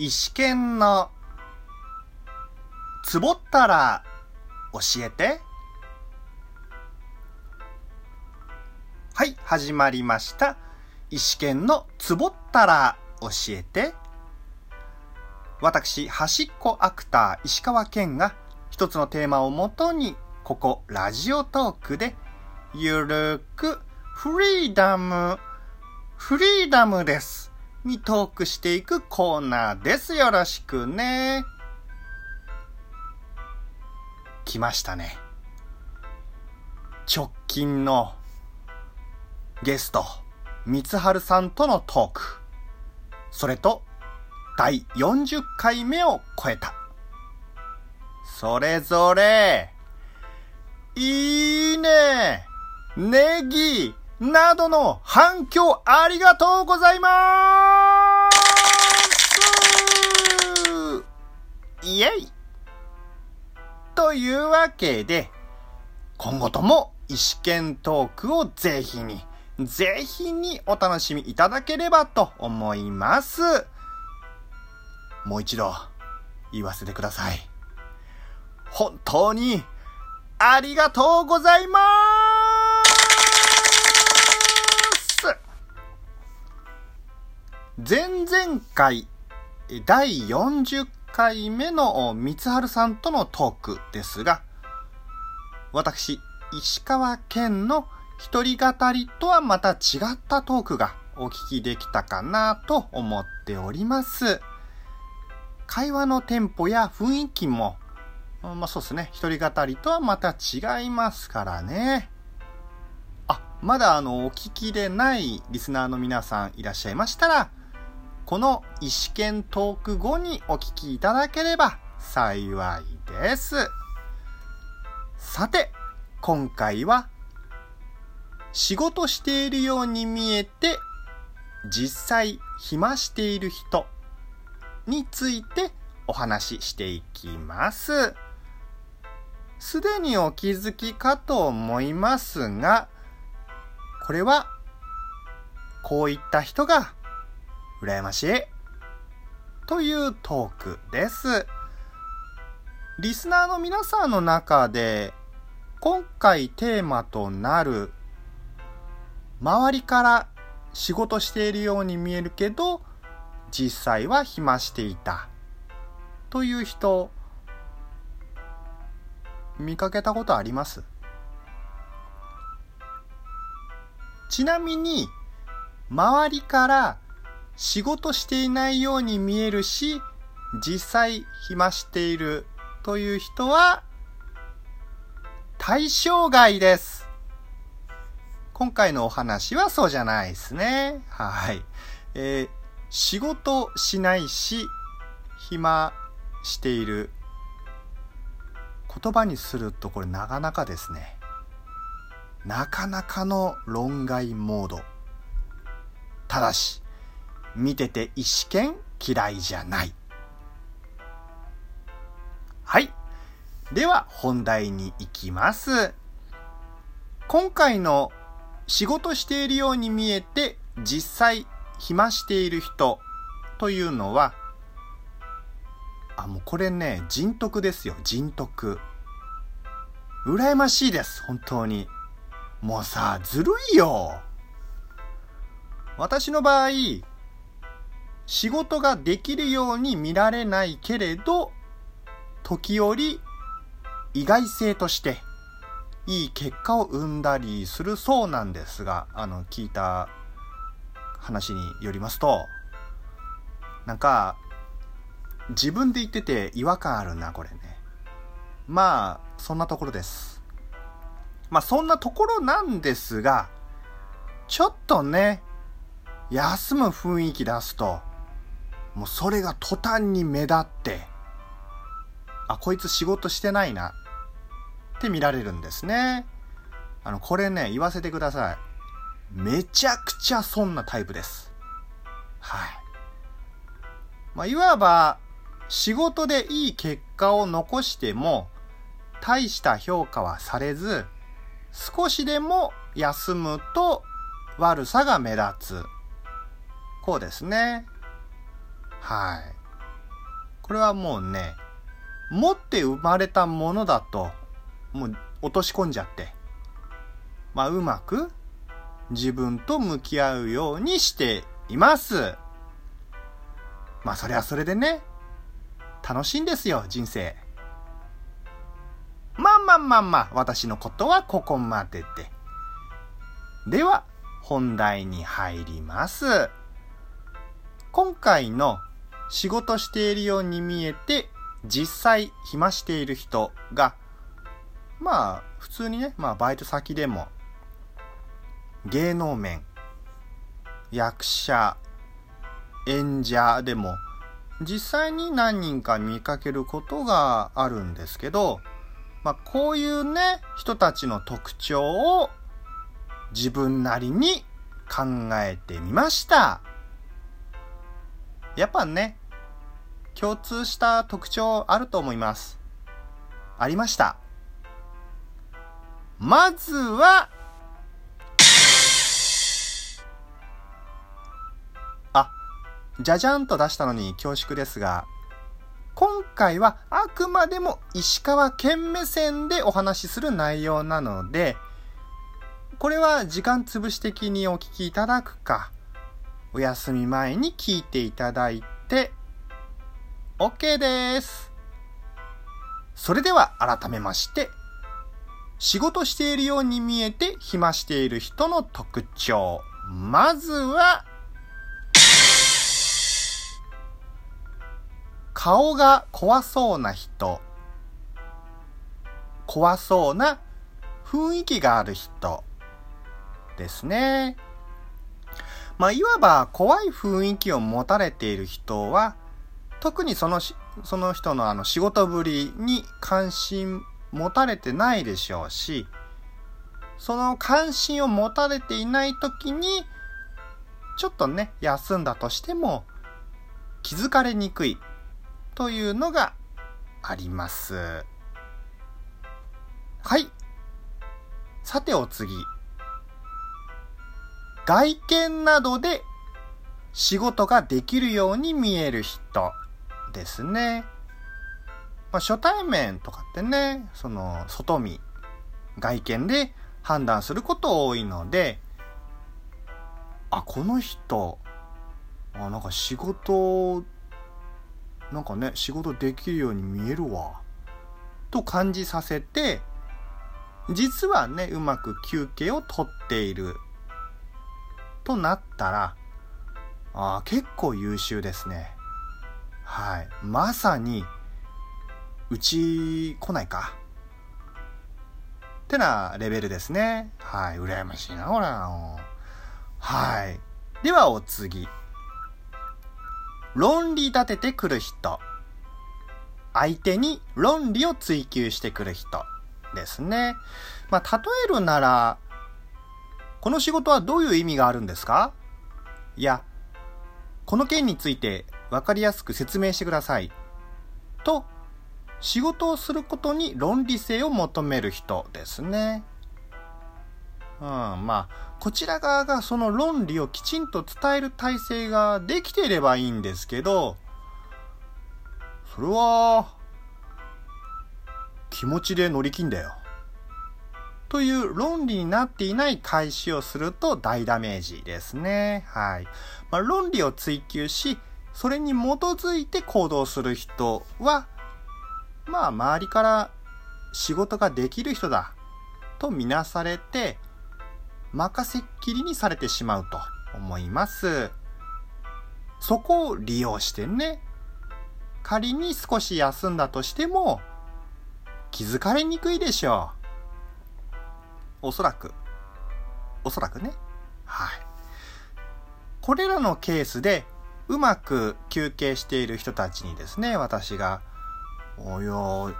石剣のつぼったら教えて。はい始まりました。石剣のつぼったら教えて。私端っこアクター石川健が一つのテーマをもとにここラジオトークでゆるくフリーダムフリーダムです。にトークしていくコーナーです。よろしくね。来ましたね。直近のゲスト、三春さんとのトーク。それと、第40回目を超えた。それぞれ、いいねネギなどの反響ありがとうございますイェイというわけで、今後とも意思権トークをぜひに、ぜひにお楽しみいただければと思います。もう一度言わせてください。本当にありがとうございます前々回、第40回目の三春さんとのトークですが、私、石川県の一人語りとはまた違ったトークがお聞きできたかなと思っております。会話のテンポや雰囲気もまあそうですね。一人語りとはまた違いますからね。あ、まだあの、お聞きでないリスナーの皆さんいらっしゃいましたら、この意思権トーク後にお聞きいただければ幸いです。さて、今回は、仕事しているように見えて、実際暇している人についてお話ししていきます。すでにお気づきかと思いますが、これは、こういった人が、羨ましい、というトークです。リスナーの皆さんの中で、今回テーマとなる、周りから仕事しているように見えるけど、実際は暇していた。という人、見かけたことあります？ちなみに、周りから仕事していないように見えるし、実際暇しているという人は、対象外です。今回のお話はそうじゃないですね。はい。えー、仕事しないし、暇している言葉にするとこれなかなかですねなかなかの論外モードただし見てて意思権嫌いじゃないはいでは本題に行きます今回の仕事しているように見えて実際暇している人というのはあ、もうこれね、人徳ですよ、人徳。羨ましいです、本当に。もうさ、ずるいよ。私の場合、仕事ができるように見られないけれど、時折、意外性として、いい結果を生んだりするそうなんですが、あの、聞いた話によりますと、なんか、自分で言ってて違和感あるな、これね。まあ、そんなところです。まあ、そんなところなんですが、ちょっとね、休む雰囲気出すと、もうそれが途端に目立って、あ、こいつ仕事してないな、って見られるんですね。あの、これね、言わせてください。めちゃくちゃそんなタイプです。はい。まあ、いわば、仕事でいい結果を残しても、大した評価はされず、少しでも休むと悪さが目立つ。こうですね。はい。これはもうね、持って生まれたものだと、もう落とし込んじゃって、まあうまく自分と向き合うようにしています。まあそれはそれでね、楽しいんですよ、人生。まあまあまあまあ、私のことはここまでで。では、本題に入ります。今回の仕事しているように見えて、実際暇している人が、まあ、普通にね、まあ、バイト先でも、芸能面、役者、演者でも、実際に何人か見かけることがあるんですけど、まあ、こういうね、人たちの特徴を自分なりに考えてみました。やっぱね、共通した特徴あると思います。ありました。まずは、あ、じゃじゃんと出したのに恐縮ですが、今回はあくまでも石川県目線でお話しする内容なので、これは時間潰し的にお聞きいただくか、お休み前に聞いていただいて、OK です。それでは改めまして、仕事しているように見えて暇している人の特徴。まずは、顔が怖そうな人。怖そうな雰囲気がある人ですね。まあ、いわば怖い雰囲気を持たれている人は、特にそのしその人のあの仕事ぶりに関心持たれてないでしょうし、その関心を持たれていない時に、ちょっとね、休んだとしても気づかれにくいというのがあります。はい。さてお次。外見などで仕事ができるように見える人。ですね。まあ、初対面とかってね、その、外見、外見で判断すること多いので、あ、この人、あ、なんか仕事、なんかね、仕事できるように見えるわ。と感じさせて、実はね、うまく休憩をとっている。となったら、あ結構優秀ですね。はい。まさに、うち来ないか。ってなレベルですね。はい。羨ましいな、ほら。はい。ではお次。論理立ててくる人。相手に論理を追求してくる人ですね。まあ、例えるなら、この仕事はどういう意味があるんですか？いや、この件について分かりやすく説明してください。と、仕事をすることに論理性を求める人ですね。うん、まあ、こちら側がその論理をきちんと伝える体制ができていればいいんですけど、それは、気持ちで乗り切んだよ。という論理になっていない開始をすると大ダメージですね。はい。まあ、論理を追求し、それに基づいて行動する人は、まあ周りから仕事ができる人だとみなされて、任せっきりにされてしまうと思います。そこを利用してね、仮に少し休んだとしても、気づかれにくいでしょう。おそらく。おそらくね。はい。これらのケースでうまく休憩している人たちにですね、私が、おや、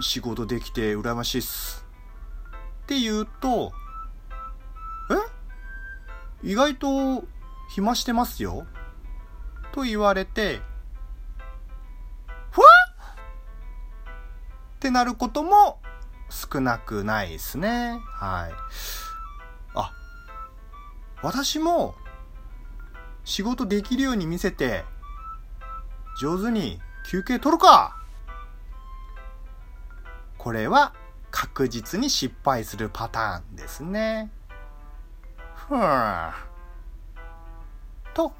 仕事できて羨ましいっす。って言うと、え？意外と暇してますよと言われて、ふわっってなることも少なくないですね。はい。あ、私も仕事できるように見せて、上手に休憩取るか。これは確実に失敗するパターンですね。ふぅ。と、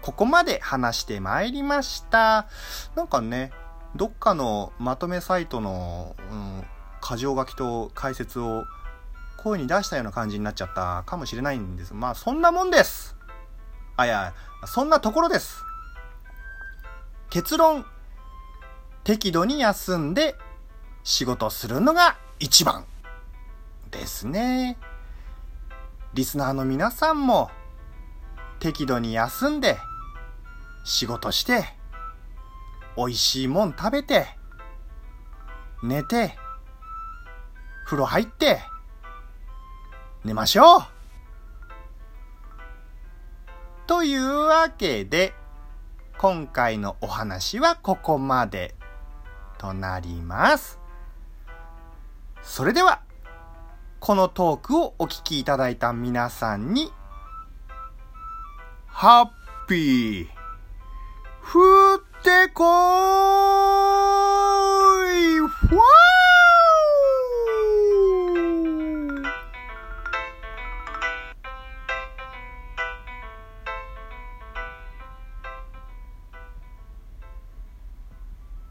ここまで話してまいりました。なんかね、どっかのまとめサイトの、うん、箇条書きと解説を声に出したような感じになっちゃったかもしれないんです。まあ、そんなもんです。あ、いや、そんなところです。結論、適度に休んで仕事するのが一番ですね。リスナーの皆さんも適度に休んで仕事して美味しいもん食べて寝て風呂入って寝ましょうというわけで今回のお話はここまでとなります。それでは、このトークをお聞きいただいた皆さんに、ハッピー、降ってこー